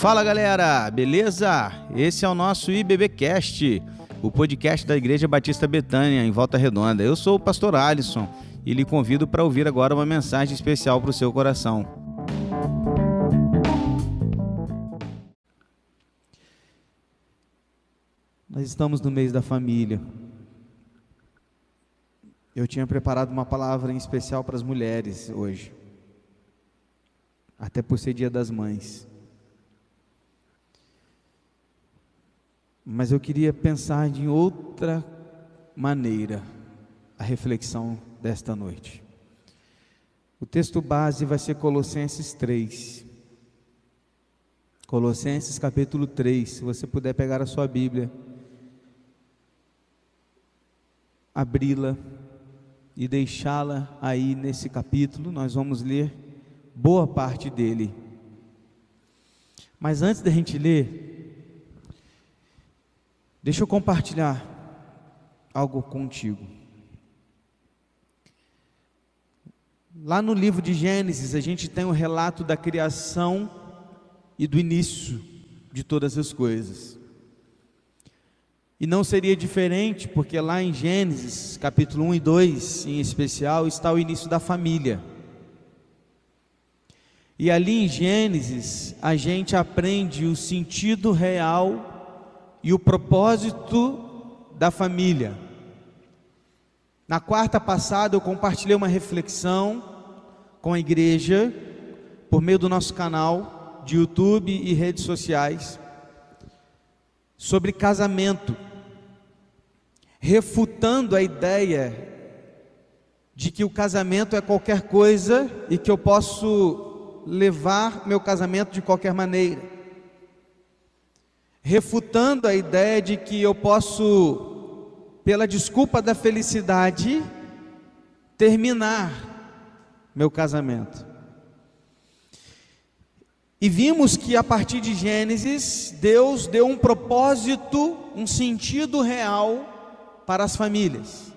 Fala galera, beleza? Esse é o nosso IBBcast, o podcast da Igreja Batista Betânia, em Volta Redonda. Eu sou o pastor Alisson e lhe convido para ouvir agora uma mensagem especial para o seu coração. Nós estamos no mês da família. Eu tinha preparado uma palavra em especial para as mulheres hoje, até por ser Dia das Mães. Mas eu queria pensar de outra maneira a reflexão desta noite. O texto base vai ser Colossenses 3. Colossenses capítulo 3. Se você puder pegar a sua Bíblia, abri-la e deixá-la aí nesse capítulo, nós vamos ler boa parte dele. Mas antes da gente ler, deixa eu compartilhar algo contigo. Lá no livro de Gênesis, a gente tem o um relato da criação e do início de todas as coisas. E não seria diferente, porque lá em Gênesis, capítulo 1 e 2, em especial, está o início da família. E ali em Gênesis, a gente aprende o sentido real e o propósito da família. Na quarta passada, eu compartilhei uma reflexão com a igreja, por meio do nosso canal de YouTube e redes sociais, sobre casamento refutando a ideia de que o casamento é qualquer coisa e que eu posso levar meu casamento de qualquer maneira. Refutando a ideia de que eu posso, pela desculpa da felicidade, terminar meu casamento. E vimos que a partir de Gênesis, Deus deu um propósito, um sentido real para as famílias.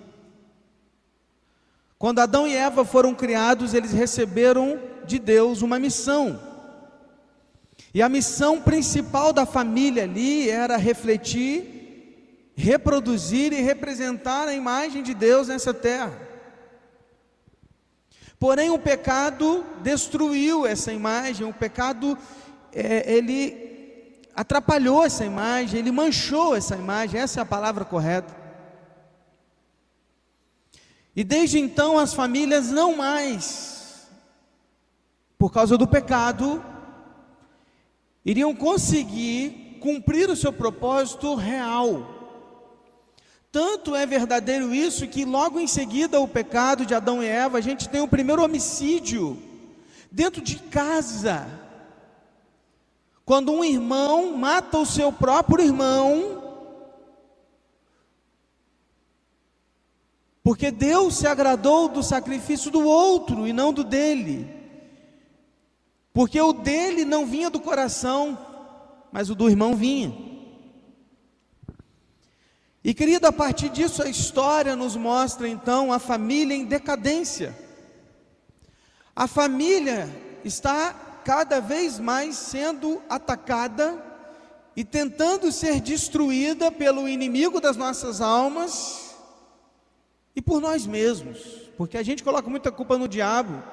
Quando Adão e Eva foram criados, eles receberam de Deus uma missão. E a missão principal da família ali era refletir, reproduzir e representar a imagem de Deus nessa terra. Porém, o pecado destruiu essa imagem, o pecado, é, ele atrapalhou essa imagem, ele manchou essa imagem, essa é a palavra correta. E desde então as famílias não mais, por causa do pecado, iriam conseguir cumprir o seu propósito real. Tanto é verdadeiro isso que logo em seguida o pecado de Adão e Eva, a gente tem o primeiro homicídio dentro de casa. Quando um irmão mata o seu próprio irmão, Porque Deus se agradou do sacrifício do outro e não do dele. Porque o dele não vinha do coração, mas o do irmão vinha. E querido, a partir disso a história nos mostra então a família em decadência. A família está cada vez mais sendo atacada e tentando ser destruída pelo inimigo das nossas almas e por nós mesmos, porque a gente coloca muita culpa no diabo,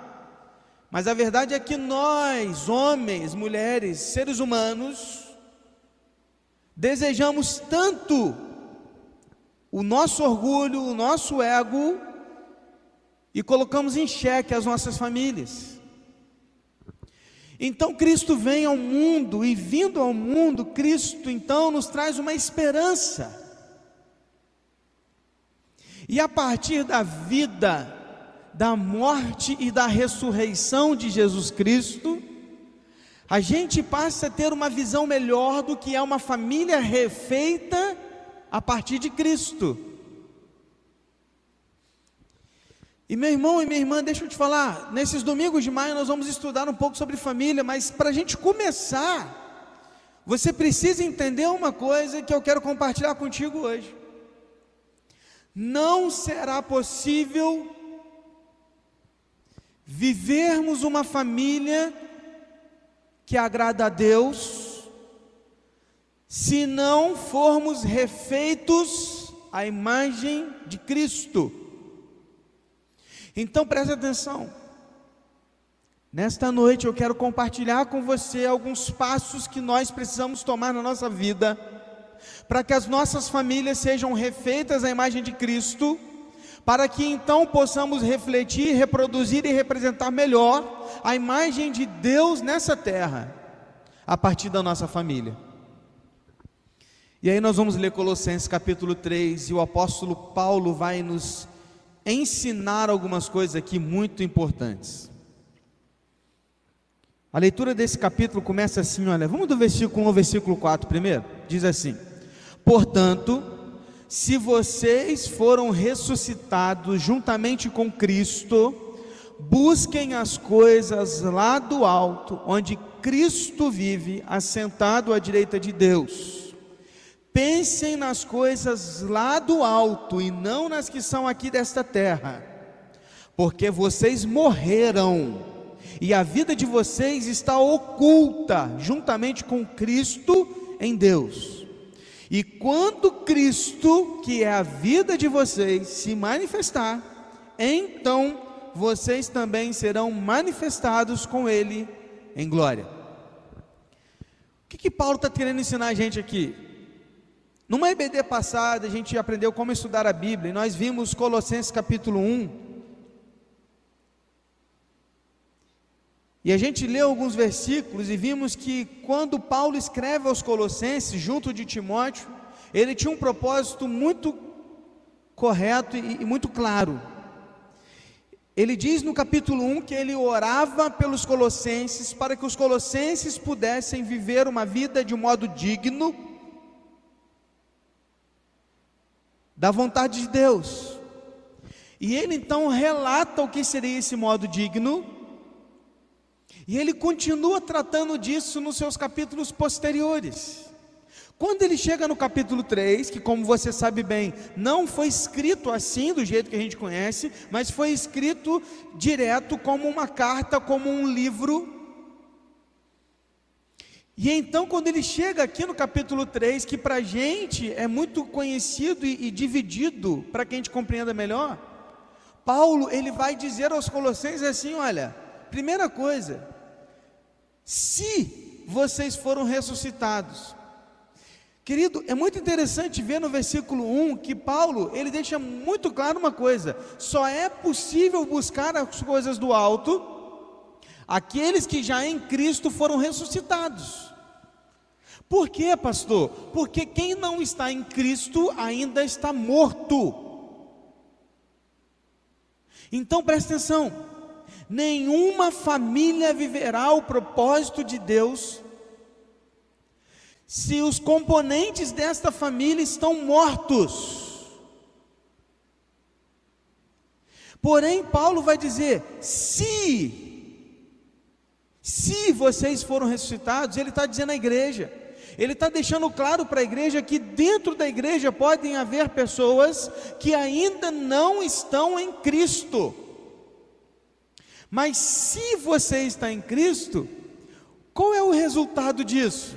mas a verdade é que nós, homens, mulheres, seres humanos, desejamos tanto o nosso orgulho, o nosso ego, e colocamos em xeque as nossas famílias. Então Cristo vem ao mundo, e vindo ao mundo, Cristo então nos traz uma esperança. E a partir da vida, da morte e da ressurreição de Jesus Cristo, a gente passa a ter uma visão melhor do que é uma família refeita a partir de Cristo. E meu irmão e minha irmã, deixa eu te falar, nesses domingos de maio nós vamos estudar um pouco sobre família, mas para a gente começar, você precisa entender uma coisa que eu quero compartilhar contigo hoje não será possível vivermos uma família que agrada a Deus se não formos refeitos à imagem de Cristo. Então preste atenção. Nesta noite eu quero compartilhar com você alguns passos que nós precisamos tomar na nossa vida para que as nossas famílias sejam refeitas à imagem de Cristo, para que então possamos refletir, reproduzir e representar melhor a imagem de Deus nessa terra, a partir da nossa família. E aí nós vamos ler Colossenses capítulo 3 e o apóstolo Paulo vai nos ensinar algumas coisas aqui muito importantes. A leitura desse capítulo começa assim, olha, vamos do versículo 1 ao versículo 4 primeiro. Diz assim: Portanto, se vocês foram ressuscitados juntamente com Cristo, busquem as coisas lá do alto, onde Cristo vive, assentado à direita de Deus. Pensem nas coisas lá do alto e não nas que são aqui desta terra, porque vocês morreram e a vida de vocês está oculta juntamente com Cristo em Deus. E quando Cristo, que é a vida de vocês, se manifestar, então vocês também serão manifestados com Ele em glória. O que, que Paulo está querendo ensinar a gente aqui? Numa EBD passada, a gente aprendeu como estudar a Bíblia, e nós vimos Colossenses capítulo 1, E a gente leu alguns versículos e vimos que quando Paulo escreve aos Colossenses, junto de Timóteo, ele tinha um propósito muito correto e, e muito claro. Ele diz no capítulo 1 que ele orava pelos colossenses para que os colossenses pudessem viver uma vida de modo digno da vontade de Deus. E ele então relata o que seria esse modo digno e ele continua tratando disso nos seus capítulos posteriores. Quando ele chega no capítulo 3, que como você sabe bem, não foi escrito assim do jeito que a gente conhece, mas foi escrito direto como uma carta, como um livro. E então, quando ele chega aqui no capítulo 3, que para a gente é muito conhecido e, e dividido, para que a gente compreenda melhor, Paulo ele vai dizer aos Colossenses assim: olha, primeira coisa, se vocês foram ressuscitados. Querido, é muito interessante ver no versículo 1 que Paulo, ele deixa muito claro uma coisa: só é possível buscar as coisas do alto aqueles que já em Cristo foram ressuscitados. Por quê, pastor? Porque quem não está em Cristo ainda está morto. Então preste atenção nenhuma família viverá o propósito de Deus se os componentes desta família estão mortos. Porém, Paulo vai dizer: se, se vocês foram ressuscitados, ele está dizendo à igreja, ele está deixando claro para a igreja que dentro da igreja podem haver pessoas que ainda não estão em Cristo. Mas se você está em Cristo, qual é o resultado disso?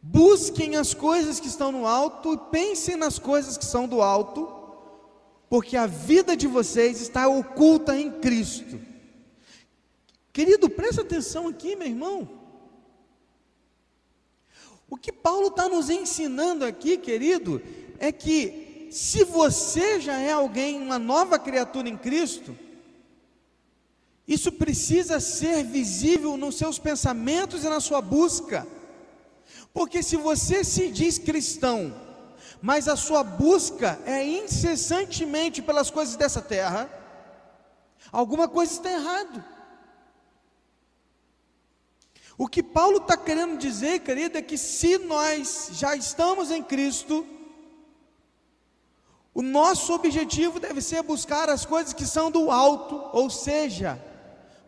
Busquem as coisas que estão no alto e pensem nas coisas que são do alto, porque a vida de vocês está oculta em Cristo. Querido, presta atenção aqui, meu irmão. O que Paulo está nos ensinando aqui, querido, é que se você já é alguém, uma nova criatura em Cristo, isso precisa ser visível nos seus pensamentos e na sua busca. Porque se você se diz cristão, mas a sua busca é incessantemente pelas coisas dessa terra, alguma coisa está errado. O que Paulo está querendo dizer, querido, é que se nós já estamos em Cristo, o nosso objetivo deve ser buscar as coisas que são do alto, ou seja,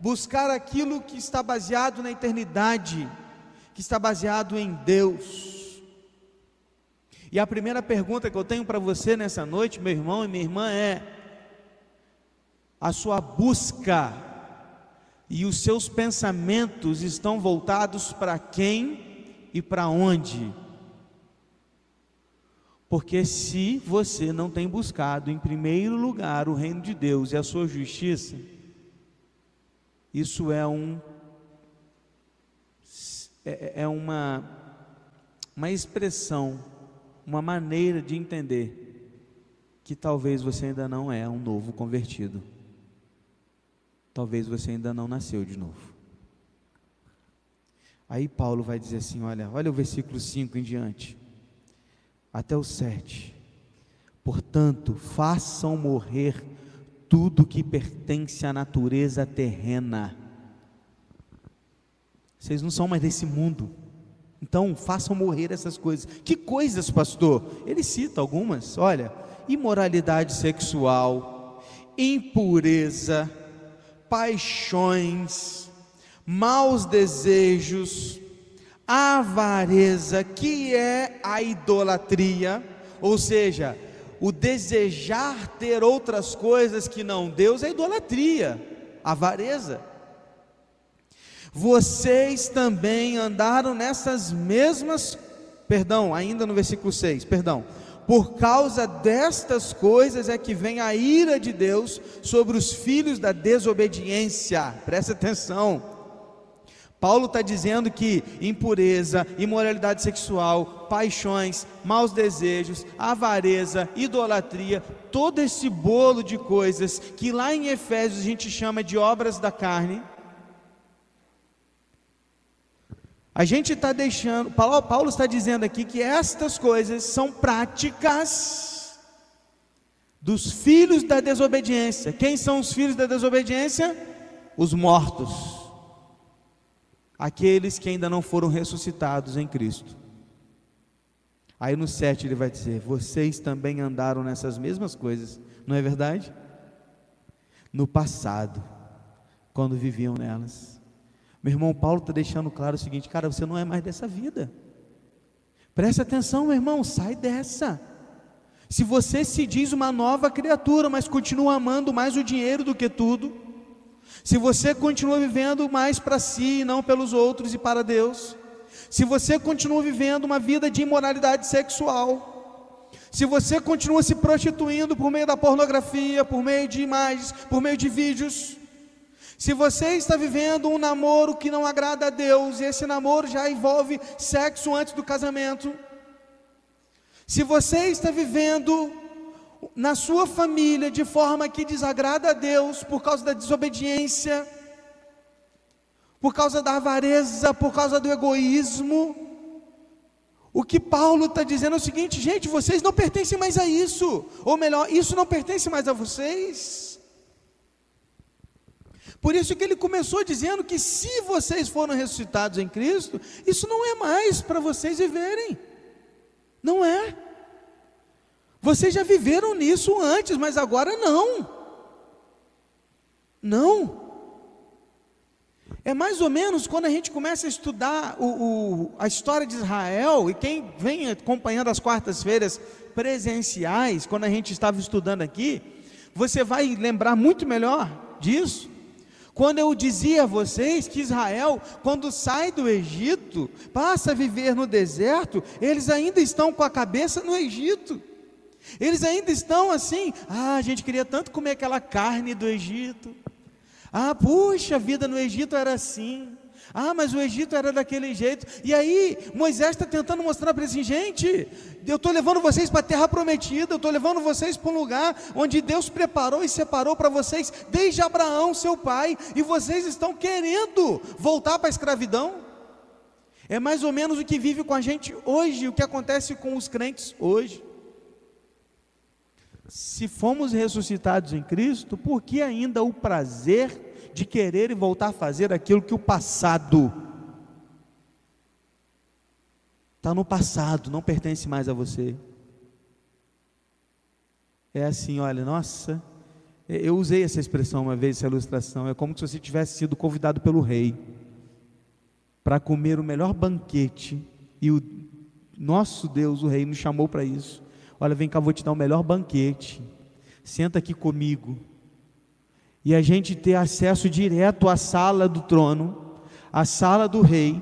buscar aquilo que está baseado na eternidade, que está baseado em Deus. E a primeira pergunta que eu tenho para você nessa noite, meu irmão e minha irmã, é: a sua busca e os seus pensamentos estão voltados para quem e para onde? Porque se você não tem buscado em primeiro lugar o reino de Deus e a sua justiça, isso é um é, é uma uma expressão, uma maneira de entender que talvez você ainda não é um novo convertido. Talvez você ainda não nasceu de novo. Aí Paulo vai dizer assim: olha, olha o versículo 5 em diante, até o 7. Portanto, façam morrer tudo que pertence à natureza terrena. Vocês não são mais desse mundo. Então, façam morrer essas coisas. Que coisas, pastor? Ele cita algumas. Olha, imoralidade sexual, impureza, paixões, maus desejos, avareza, que é a idolatria, ou seja, o desejar ter outras coisas que não Deus é idolatria, avareza. Vocês também andaram nessas mesmas, perdão, ainda no versículo 6, perdão. Por causa destas coisas é que vem a ira de Deus sobre os filhos da desobediência. Presta atenção. Paulo está dizendo que impureza, imoralidade sexual, paixões, maus desejos, avareza, idolatria, todo esse bolo de coisas que lá em Efésios a gente chama de obras da carne, A gente está deixando, Paulo, Paulo está dizendo aqui que estas coisas são práticas dos filhos da desobediência. Quem são os filhos da desobediência? Os mortos, aqueles que ainda não foram ressuscitados em Cristo. Aí no 7 ele vai dizer: Vocês também andaram nessas mesmas coisas, não é verdade? No passado, quando viviam nelas. Meu irmão Paulo está deixando claro o seguinte: cara, você não é mais dessa vida. Preste atenção, meu irmão, sai dessa. Se você se diz uma nova criatura, mas continua amando mais o dinheiro do que tudo, se você continua vivendo mais para si e não pelos outros e para Deus, se você continua vivendo uma vida de imoralidade sexual, se você continua se prostituindo por meio da pornografia, por meio de imagens, por meio de vídeos, se você está vivendo um namoro que não agrada a Deus, e esse namoro já envolve sexo antes do casamento, se você está vivendo na sua família de forma que desagrada a Deus por causa da desobediência, por causa da avareza, por causa do egoísmo, o que Paulo está dizendo é o seguinte, gente, vocês não pertencem mais a isso, ou melhor, isso não pertence mais a vocês. Por isso que ele começou dizendo que se vocês foram ressuscitados em Cristo, isso não é mais para vocês viverem. Não é. Vocês já viveram nisso antes, mas agora não. Não. É mais ou menos quando a gente começa a estudar o, o, a história de Israel, e quem vem acompanhando as quartas-feiras presenciais, quando a gente estava estudando aqui, você vai lembrar muito melhor disso. Quando eu dizia a vocês que Israel, quando sai do Egito, passa a viver no deserto, eles ainda estão com a cabeça no Egito. Eles ainda estão assim, ah, a gente queria tanto comer aquela carne do Egito. Ah, puxa, a vida no Egito era assim. Ah, mas o Egito era daquele jeito. E aí, Moisés está tentando mostrar para assim, gente, eu estou levando vocês para a terra prometida, eu estou levando vocês para um lugar onde Deus preparou e separou para vocês desde Abraão, seu pai, e vocês estão querendo voltar para a escravidão. É mais ou menos o que vive com a gente hoje, o que acontece com os crentes hoje. Se fomos ressuscitados em Cristo, por que ainda o prazer de querer e voltar a fazer aquilo que o passado está no passado, não pertence mais a você. É assim, olha, nossa, eu usei essa expressão uma vez, essa ilustração, é como se você tivesse sido convidado pelo rei para comer o melhor banquete e o nosso Deus, o rei, nos chamou para isso. Olha, vem cá, vou te dar o melhor banquete. Senta aqui comigo e a gente ter acesso direto à sala do trono, à sala do rei,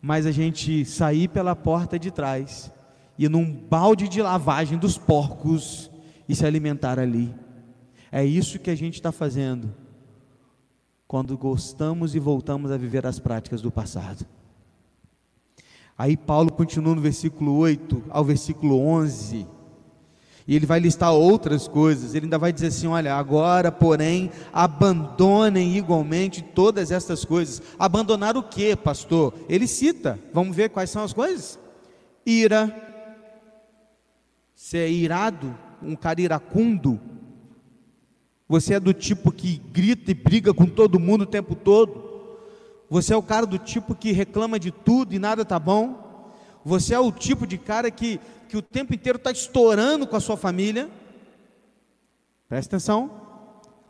mas a gente sair pela porta de trás ir num balde de lavagem dos porcos e se alimentar ali. É isso que a gente está fazendo quando gostamos e voltamos a viver as práticas do passado. Aí Paulo continua no versículo 8 ao versículo 11. E ele vai listar outras coisas. Ele ainda vai dizer assim: olha, agora, porém, abandonem igualmente todas estas coisas. Abandonar o que, pastor? Ele cita. Vamos ver quais são as coisas? Ira, ser irado, um cara iracundo. Você é do tipo que grita e briga com todo mundo o tempo todo. Você é o cara do tipo que reclama de tudo e nada tá bom. Você é o tipo de cara que que o tempo inteiro está estourando com a sua família, presta atenção,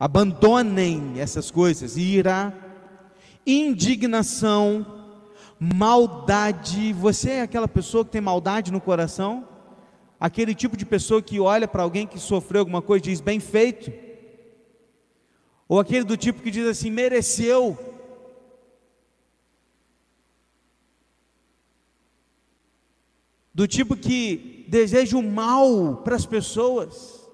abandonem essas coisas, ira, indignação, maldade. Você é aquela pessoa que tem maldade no coração? Aquele tipo de pessoa que olha para alguém que sofreu alguma coisa e diz bem feito? Ou aquele do tipo que diz assim, mereceu? Do tipo que deseja o mal para as pessoas.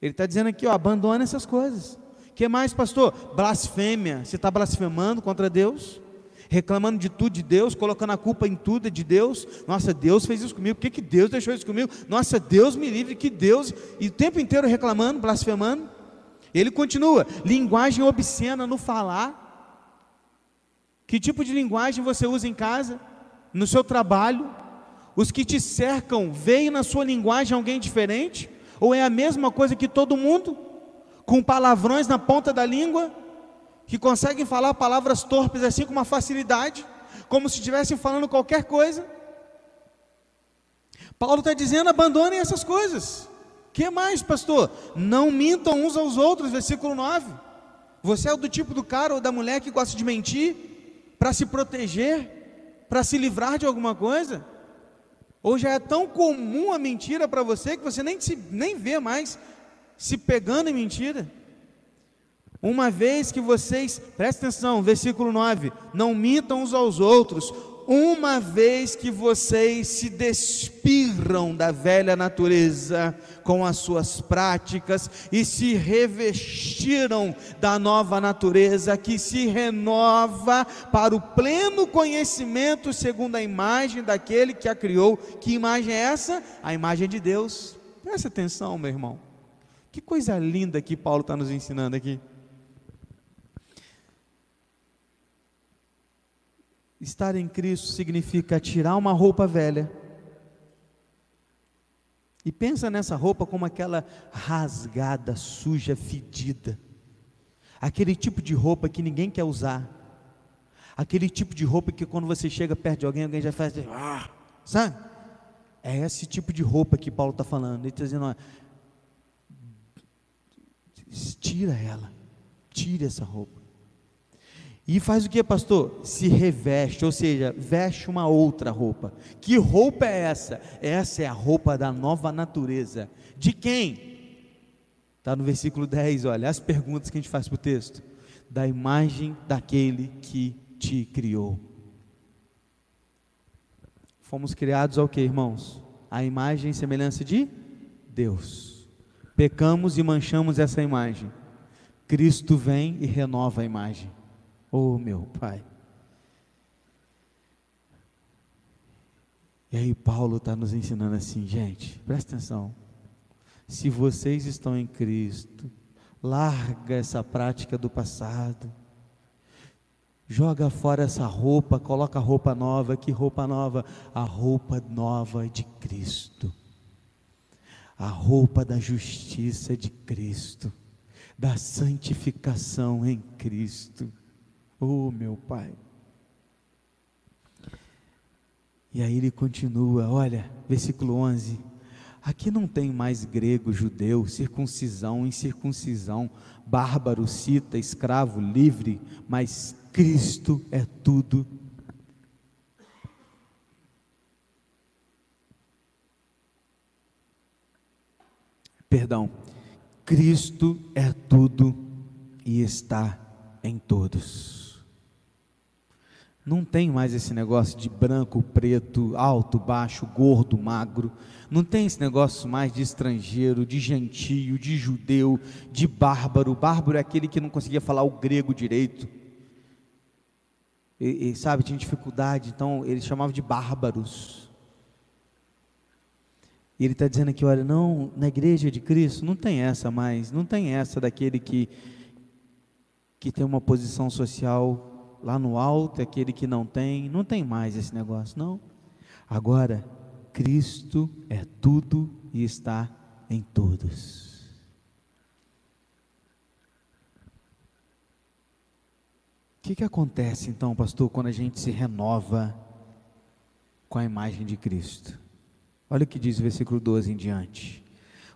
Ele está dizendo aqui, ó, abandona essas coisas. O que mais, pastor? Blasfêmia. Você está blasfemando contra Deus? Reclamando de tudo de Deus, colocando a culpa em tudo de Deus. Nossa, Deus fez isso comigo. Por que, que Deus deixou isso comigo? Nossa, Deus me livre, que Deus. E o tempo inteiro reclamando, blasfemando. Ele continua: linguagem obscena no falar. Que tipo de linguagem você usa em casa? No seu trabalho? Os que te cercam veem na sua linguagem alguém diferente? Ou é a mesma coisa que todo mundo? Com palavrões na ponta da língua? Que conseguem falar palavras torpes assim com uma facilidade? Como se estivessem falando qualquer coisa? Paulo está dizendo: abandonem essas coisas. que mais, pastor? Não mintam uns aos outros, versículo 9. Você é do tipo do cara ou da mulher que gosta de mentir para se proteger, para se livrar de alguma coisa? Ou já é tão comum a mentira para você que você nem, se, nem vê mais se pegando em mentira? Uma vez que vocês, presta atenção, versículo 9: não mintam uns aos outros, uma vez que vocês se despirram da velha natureza com as suas práticas e se revestiram da nova natureza que se renova para o pleno conhecimento segundo a imagem daquele que a criou. Que imagem é essa? A imagem de Deus. Presta atenção, meu irmão. Que coisa linda que Paulo está nos ensinando aqui. Estar em Cristo significa tirar uma roupa velha. E pensa nessa roupa como aquela rasgada, suja, fedida. Aquele tipo de roupa que ninguém quer usar. Aquele tipo de roupa que quando você chega perto de alguém, alguém já faz, ah, sabe? É esse tipo de roupa que Paulo está falando. Ele está dizendo, ó, tira ela, tira essa roupa. E faz o que, pastor? Se reveste, ou seja, veste uma outra roupa. Que roupa é essa? Essa é a roupa da nova natureza. De quem? Está no versículo 10, olha, as perguntas que a gente faz para o texto. Da imagem daquele que te criou. Fomos criados ao que, irmãos? A imagem e semelhança de Deus. Pecamos e manchamos essa imagem. Cristo vem e renova a imagem. Oh, meu Pai. E aí, Paulo está nos ensinando assim, gente, presta atenção. Se vocês estão em Cristo, larga essa prática do passado, joga fora essa roupa, coloca roupa nova. Que roupa nova? A roupa nova de Cristo, a roupa da justiça de Cristo, da santificação em Cristo Oh, meu Pai. E aí ele continua, olha, versículo 11. Aqui não tem mais grego, judeu, circuncisão, incircuncisão, bárbaro, cita, escravo, livre, mas Cristo é tudo. Perdão, Cristo é tudo e está em todos. Não tem mais esse negócio de branco, preto, alto, baixo, gordo, magro. Não tem esse negócio mais de estrangeiro, de gentio, de judeu, de bárbaro. Bárbaro é aquele que não conseguia falar o grego direito. E, e sabe, tinha dificuldade, então eles chamavam de bárbaros. E ele está dizendo aqui: olha, não, na igreja de Cristo não tem essa mais, não tem essa daquele que, que tem uma posição social lá no alto é aquele que não tem, não tem mais esse negócio, não. Agora, Cristo é tudo e está em todos. O que, que acontece então, pastor, quando a gente se renova com a imagem de Cristo? Olha o que diz o versículo 12 em diante.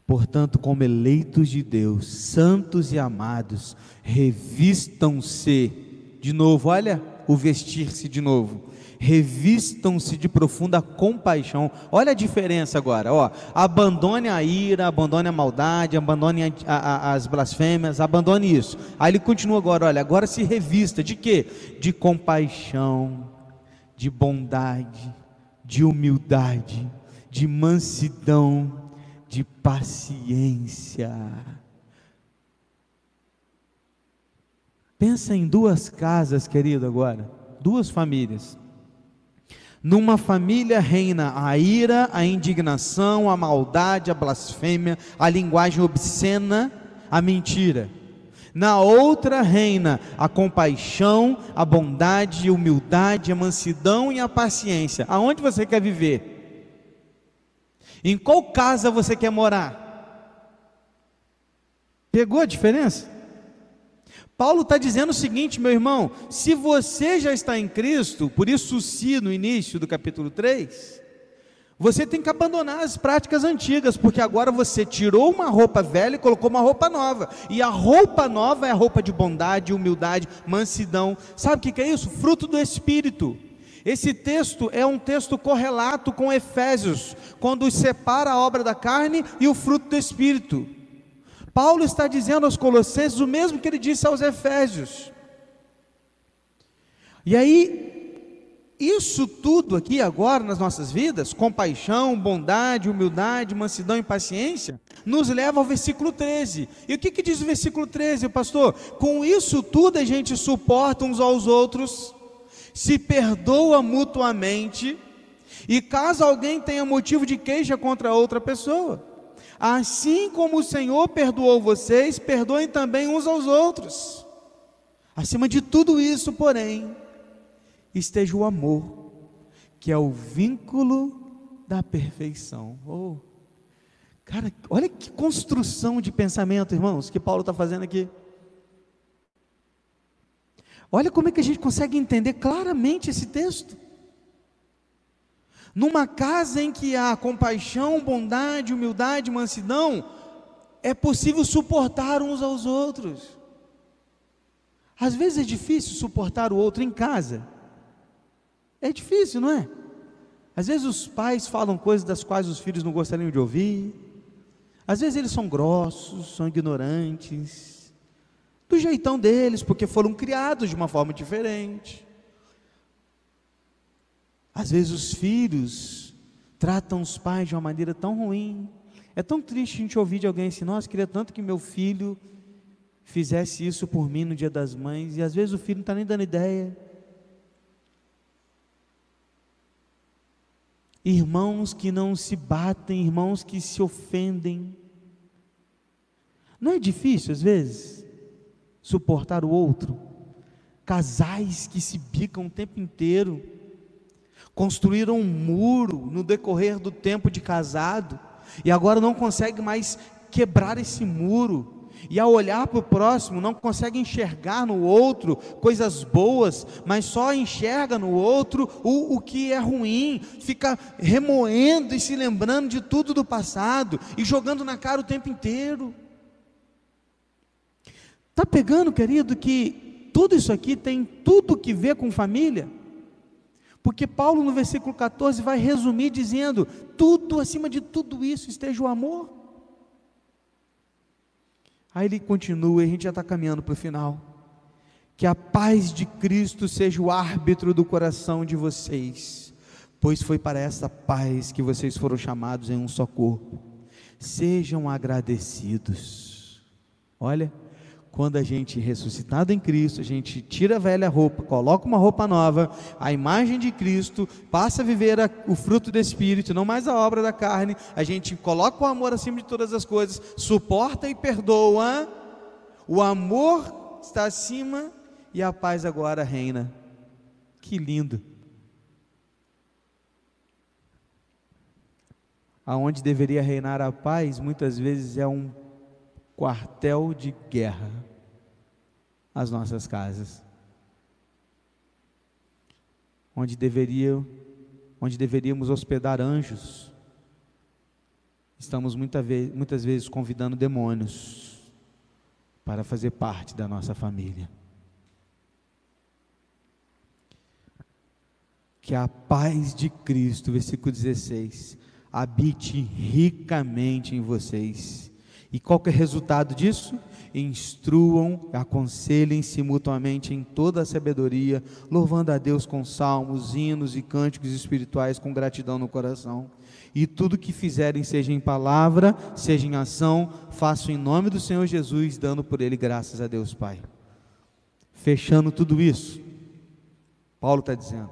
Portanto, como eleitos de Deus, santos e amados, revistam-se de novo, olha o vestir-se de novo. Revistam-se de profunda compaixão. Olha a diferença agora, ó. Abandone a ira, abandone a maldade, abandone a, a, a, as blasfêmias, abandone isso. Aí ele continua agora, olha, agora se revista de quê? De compaixão, de bondade, de humildade, de mansidão, de paciência Pensa em duas casas, querido, agora, duas famílias. Numa família reina a ira, a indignação, a maldade, a blasfêmia, a linguagem obscena, a mentira. Na outra reina a compaixão, a bondade, a humildade, a mansidão e a paciência. Aonde você quer viver? Em qual casa você quer morar? Pegou a diferença? Paulo está dizendo o seguinte, meu irmão: se você já está em Cristo, por isso, se no início do capítulo 3, você tem que abandonar as práticas antigas, porque agora você tirou uma roupa velha e colocou uma roupa nova, e a roupa nova é a roupa de bondade, humildade, mansidão. Sabe o que é isso? Fruto do Espírito. Esse texto é um texto correlato com Efésios, quando separa a obra da carne e o fruto do Espírito. Paulo está dizendo aos Colossenses o mesmo que ele disse aos Efésios. E aí, isso tudo aqui agora nas nossas vidas, compaixão, bondade, humildade, mansidão e paciência, nos leva ao versículo 13. E o que, que diz o versículo 13, pastor? Com isso tudo a gente suporta uns aos outros, se perdoa mutuamente, e caso alguém tenha motivo de queixa contra outra pessoa, Assim como o Senhor perdoou vocês, perdoem também uns aos outros. Acima de tudo isso, porém, esteja o amor, que é o vínculo da perfeição. Oh, cara, olha que construção de pensamento, irmãos, que Paulo está fazendo aqui. Olha como é que a gente consegue entender claramente esse texto. Numa casa em que há compaixão, bondade, humildade, mansidão, é possível suportar uns aos outros. Às vezes é difícil suportar o outro em casa. É difícil, não é? Às vezes os pais falam coisas das quais os filhos não gostariam de ouvir. Às vezes eles são grossos, são ignorantes, do jeitão deles, porque foram criados de uma forma diferente. Às vezes os filhos tratam os pais de uma maneira tão ruim. É tão triste a gente ouvir de alguém assim: Nossa, queria tanto que meu filho fizesse isso por mim no dia das mães. E às vezes o filho não está nem dando ideia. Irmãos que não se batem, irmãos que se ofendem. Não é difícil às vezes suportar o outro? Casais que se bicam o tempo inteiro construíram um muro no decorrer do tempo de casado, e agora não consegue mais quebrar esse muro, e ao olhar para o próximo, não consegue enxergar no outro coisas boas, mas só enxerga no outro o, o que é ruim, fica remoendo e se lembrando de tudo do passado e jogando na cara o tempo inteiro. Está pegando, querido, que tudo isso aqui tem tudo que ver com família? Porque Paulo, no versículo 14, vai resumir dizendo: tudo, acima de tudo isso, esteja o amor. Aí ele continua, e a gente já está caminhando para o final. Que a paz de Cristo seja o árbitro do coração de vocês, pois foi para essa paz que vocês foram chamados em um só corpo. Sejam agradecidos. Olha, quando a gente ressuscitado em Cristo, a gente tira a velha roupa, coloca uma roupa nova, a imagem de Cristo, passa a viver a, o fruto do Espírito, não mais a obra da carne, a gente coloca o amor acima de todas as coisas, suporta e perdoa, o amor está acima e a paz agora reina. Que lindo. Aonde deveria reinar a paz, muitas vezes é um quartel de guerra as nossas casas. Onde deveria onde deveríamos hospedar anjos, estamos muita vez, muitas vezes convidando demônios para fazer parte da nossa família. Que a paz de Cristo, versículo 16, habite ricamente em vocês. E qual que é o resultado disso? Instruam, aconselhem-se mutuamente em toda a sabedoria, louvando a Deus com salmos, hinos e cânticos espirituais com gratidão no coração. E tudo que fizerem, seja em palavra, seja em ação, façam em nome do Senhor Jesus, dando por ele graças a Deus Pai. Fechando tudo isso, Paulo está dizendo: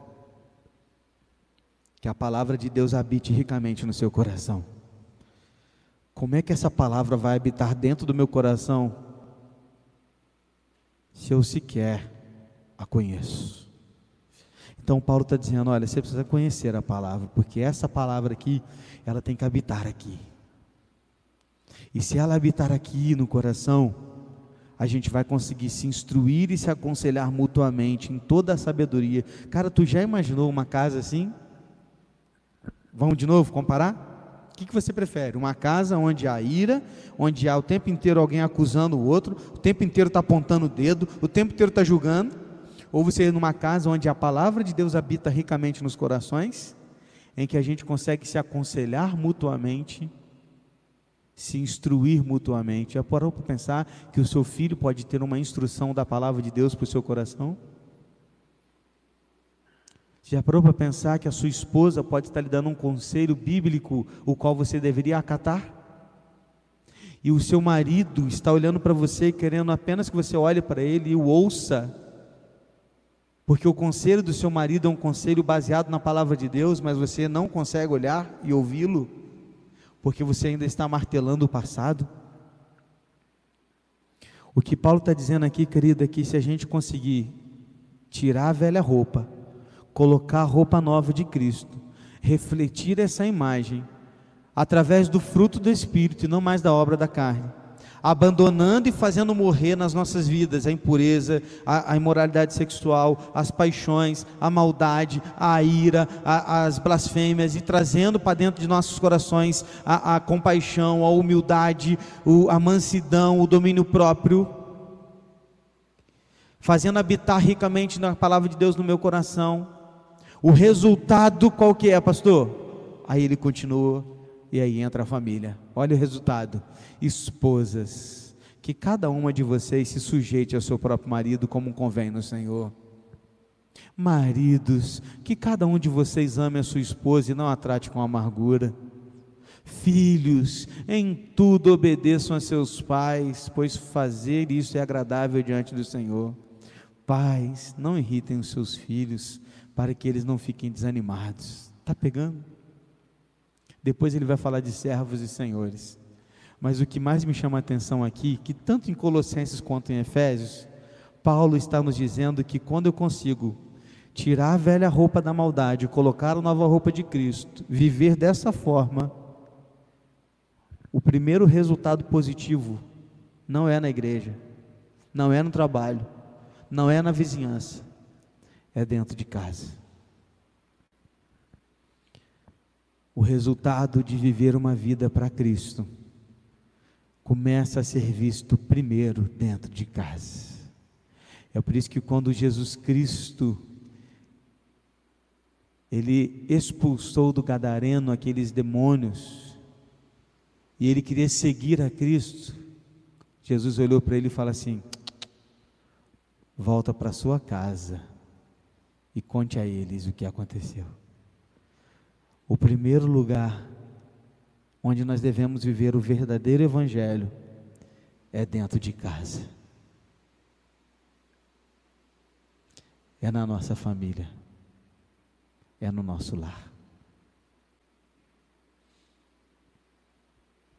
que a palavra de Deus habite ricamente no seu coração. Como é que essa palavra vai habitar dentro do meu coração se eu sequer a conheço? Então Paulo está dizendo: olha, você precisa conhecer a palavra, porque essa palavra aqui, ela tem que habitar aqui. E se ela habitar aqui no coração, a gente vai conseguir se instruir e se aconselhar mutuamente em toda a sabedoria. Cara, tu já imaginou uma casa assim? Vamos de novo comparar? O que, que você prefere? Uma casa onde há ira, onde há o tempo inteiro alguém acusando o outro, o tempo inteiro está apontando o dedo, o tempo inteiro está julgando? Ou você numa casa onde a palavra de Deus habita ricamente nos corações, em que a gente consegue se aconselhar mutuamente, se instruir mutuamente. Já parou para pensar que o seu filho pode ter uma instrução da palavra de Deus para o seu coração? Já parou para pensar que a sua esposa pode estar lhe dando um conselho bíblico, o qual você deveria acatar? E o seu marido está olhando para você, querendo apenas que você olhe para ele e o ouça, porque o conselho do seu marido é um conselho baseado na palavra de Deus, mas você não consegue olhar e ouvi-lo, porque você ainda está martelando o passado. O que Paulo está dizendo aqui, querido, é que se a gente conseguir tirar a velha roupa, colocar a roupa nova de Cristo, refletir essa imagem através do fruto do Espírito e não mais da obra da carne, abandonando e fazendo morrer nas nossas vidas a impureza, a, a imoralidade sexual, as paixões, a maldade, a ira, a, as blasfêmias e trazendo para dentro de nossos corações a, a compaixão, a humildade, o, a mansidão, o domínio próprio fazendo habitar ricamente na palavra de Deus no meu coração, o resultado qual que é, pastor? Aí ele continua e aí entra a família. Olha o resultado. Esposas, que cada uma de vocês se sujeite ao seu próprio marido como convém no Senhor. Maridos, que cada um de vocês ame a sua esposa e não a trate com amargura. Filhos, em tudo obedeçam a seus pais, pois fazer isso é agradável diante do Senhor. Pais, não irritem os seus filhos, para que eles não fiquem desanimados. Está pegando? Depois ele vai falar de servos e senhores. Mas o que mais me chama a atenção aqui, que tanto em Colossenses quanto em Efésios, Paulo está nos dizendo que quando eu consigo tirar a velha roupa da maldade, colocar a nova roupa de Cristo, viver dessa forma, o primeiro resultado positivo não é na igreja, não é no trabalho, não é na vizinhança, é dentro de casa. O resultado de viver uma vida para Cristo começa a ser visto primeiro dentro de casa. É por isso que quando Jesus Cristo ele expulsou do gadareno aqueles demônios e ele queria seguir a Cristo, Jesus olhou para ele e falou assim: volta para sua casa e conte a eles o que aconteceu. O primeiro lugar onde nós devemos viver o verdadeiro Evangelho é dentro de casa, é na nossa família, é no nosso lar.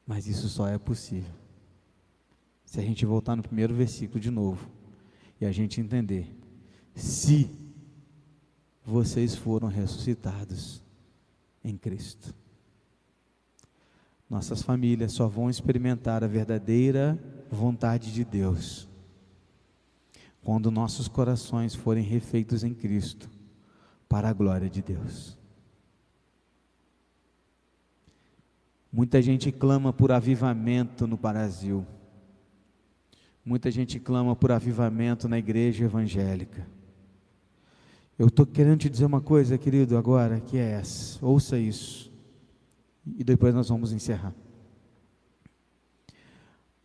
Mas isso só é possível se a gente voltar no primeiro versículo de novo e a gente entender: se vocês foram ressuscitados em Cristo. Nossas famílias só vão experimentar a verdadeira vontade de Deus quando nossos corações forem refeitos em Cristo, para a glória de Deus. Muita gente clama por avivamento no Brasil. Muita gente clama por avivamento na igreja evangélica. Eu estou querendo te dizer uma coisa, querido, agora, que é essa. Ouça isso. E depois nós vamos encerrar.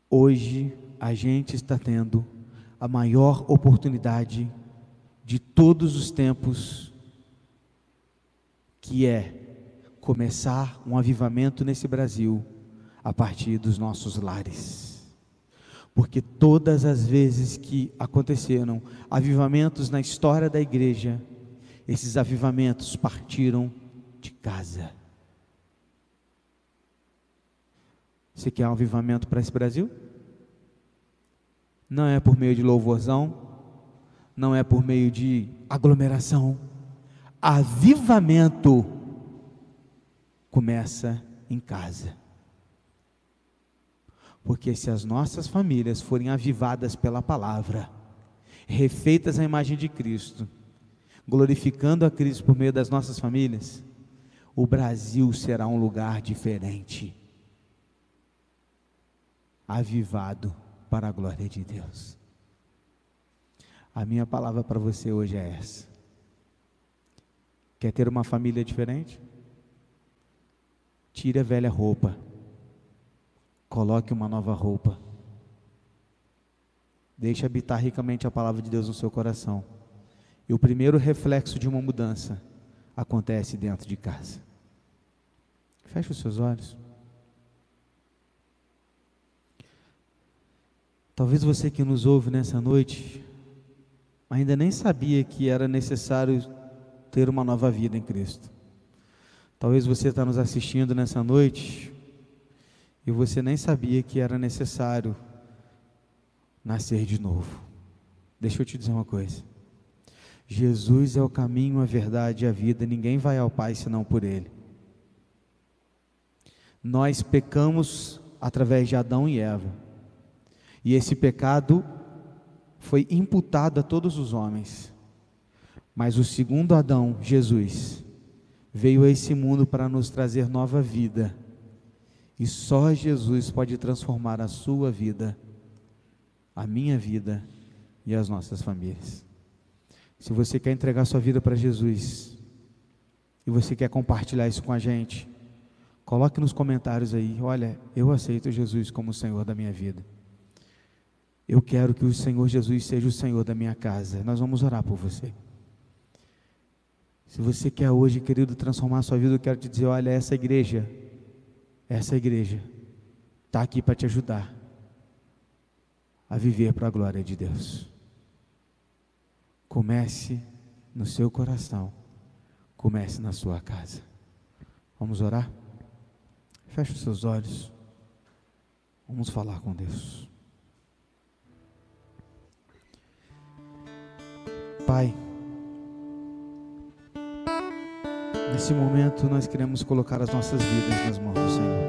Hoje a gente está tendo a maior oportunidade de todos os tempos, que é começar um avivamento nesse Brasil a partir dos nossos lares porque todas as vezes que aconteceram avivamentos na história da igreja, esses avivamentos partiram de casa. Você quer um avivamento para esse Brasil? Não é por meio de louvorzão, não é por meio de aglomeração. Avivamento começa em casa. Porque se as nossas famílias forem avivadas pela palavra, refeitas à imagem de Cristo, glorificando a Cristo por meio das nossas famílias, o Brasil será um lugar diferente, avivado para a glória de Deus. A minha palavra para você hoje é essa. Quer ter uma família diferente? Tire a velha roupa Coloque uma nova roupa. Deixe habitar ricamente a palavra de Deus no seu coração. E o primeiro reflexo de uma mudança acontece dentro de casa. Feche os seus olhos. Talvez você que nos ouve nessa noite ainda nem sabia que era necessário ter uma nova vida em Cristo. Talvez você está nos assistindo nessa noite e você nem sabia que era necessário nascer de novo. Deixa eu te dizer uma coisa. Jesus é o caminho, a verdade e a vida, ninguém vai ao Pai senão por Ele. Nós pecamos através de Adão e Eva, e esse pecado foi imputado a todos os homens, mas o segundo Adão, Jesus, veio a esse mundo para nos trazer nova vida e só Jesus pode transformar a sua vida, a minha vida e as nossas famílias. Se você quer entregar sua vida para Jesus e você quer compartilhar isso com a gente, coloque nos comentários aí, olha, eu aceito Jesus como o Senhor da minha vida. Eu quero que o Senhor Jesus seja o Senhor da minha casa. Nós vamos orar por você. Se você quer hoje, querido, transformar a sua vida, eu quero te dizer, olha, essa igreja essa igreja está aqui para te ajudar a viver para a glória de Deus. Comece no seu coração, comece na sua casa. Vamos orar? Feche os seus olhos. Vamos falar com Deus. Pai, nesse momento nós queremos colocar as nossas vidas nas mãos do Senhor.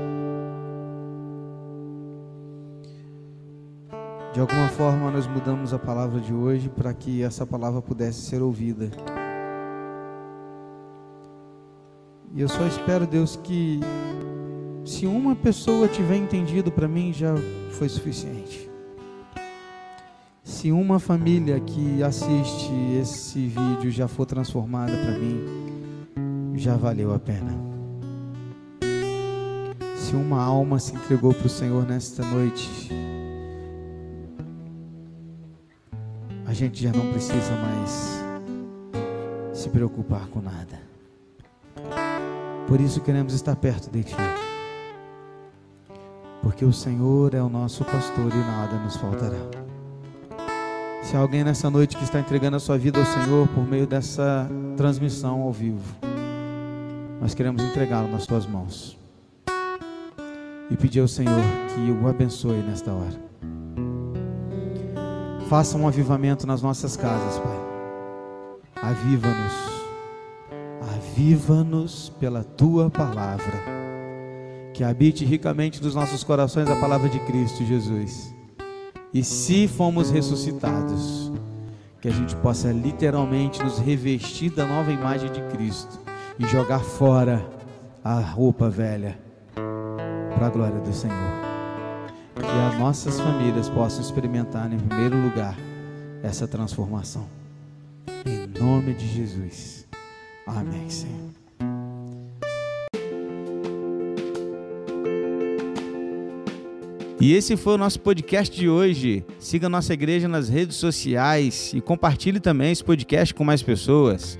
De alguma forma, nós mudamos a palavra de hoje para que essa palavra pudesse ser ouvida. E eu só espero, Deus, que se uma pessoa tiver entendido para mim, já foi suficiente. Se uma família que assiste esse vídeo já for transformada para mim, já valeu a pena. Se uma alma se entregou para o Senhor nesta noite, a gente já não precisa mais se preocupar com nada. Por isso queremos estar perto de Ti. Porque o Senhor é o nosso pastor e nada nos faltará. Se alguém nessa noite que está entregando a sua vida ao Senhor por meio dessa transmissão ao vivo, nós queremos entregá-lo nas tuas mãos e pedir ao Senhor que o abençoe nesta hora. Faça um avivamento nas nossas casas, Pai. Aviva-nos. Aviva-nos pela tua palavra. Que habite ricamente nos nossos corações a palavra de Cristo Jesus. E se fomos ressuscitados, que a gente possa literalmente nos revestir da nova imagem de Cristo e jogar fora a roupa velha para a glória do Senhor. Que as nossas famílias possam experimentar, em primeiro lugar, essa transformação. Em nome de Jesus. Amém, Senhor. E esse foi o nosso podcast de hoje. Siga nossa igreja nas redes sociais e compartilhe também esse podcast com mais pessoas.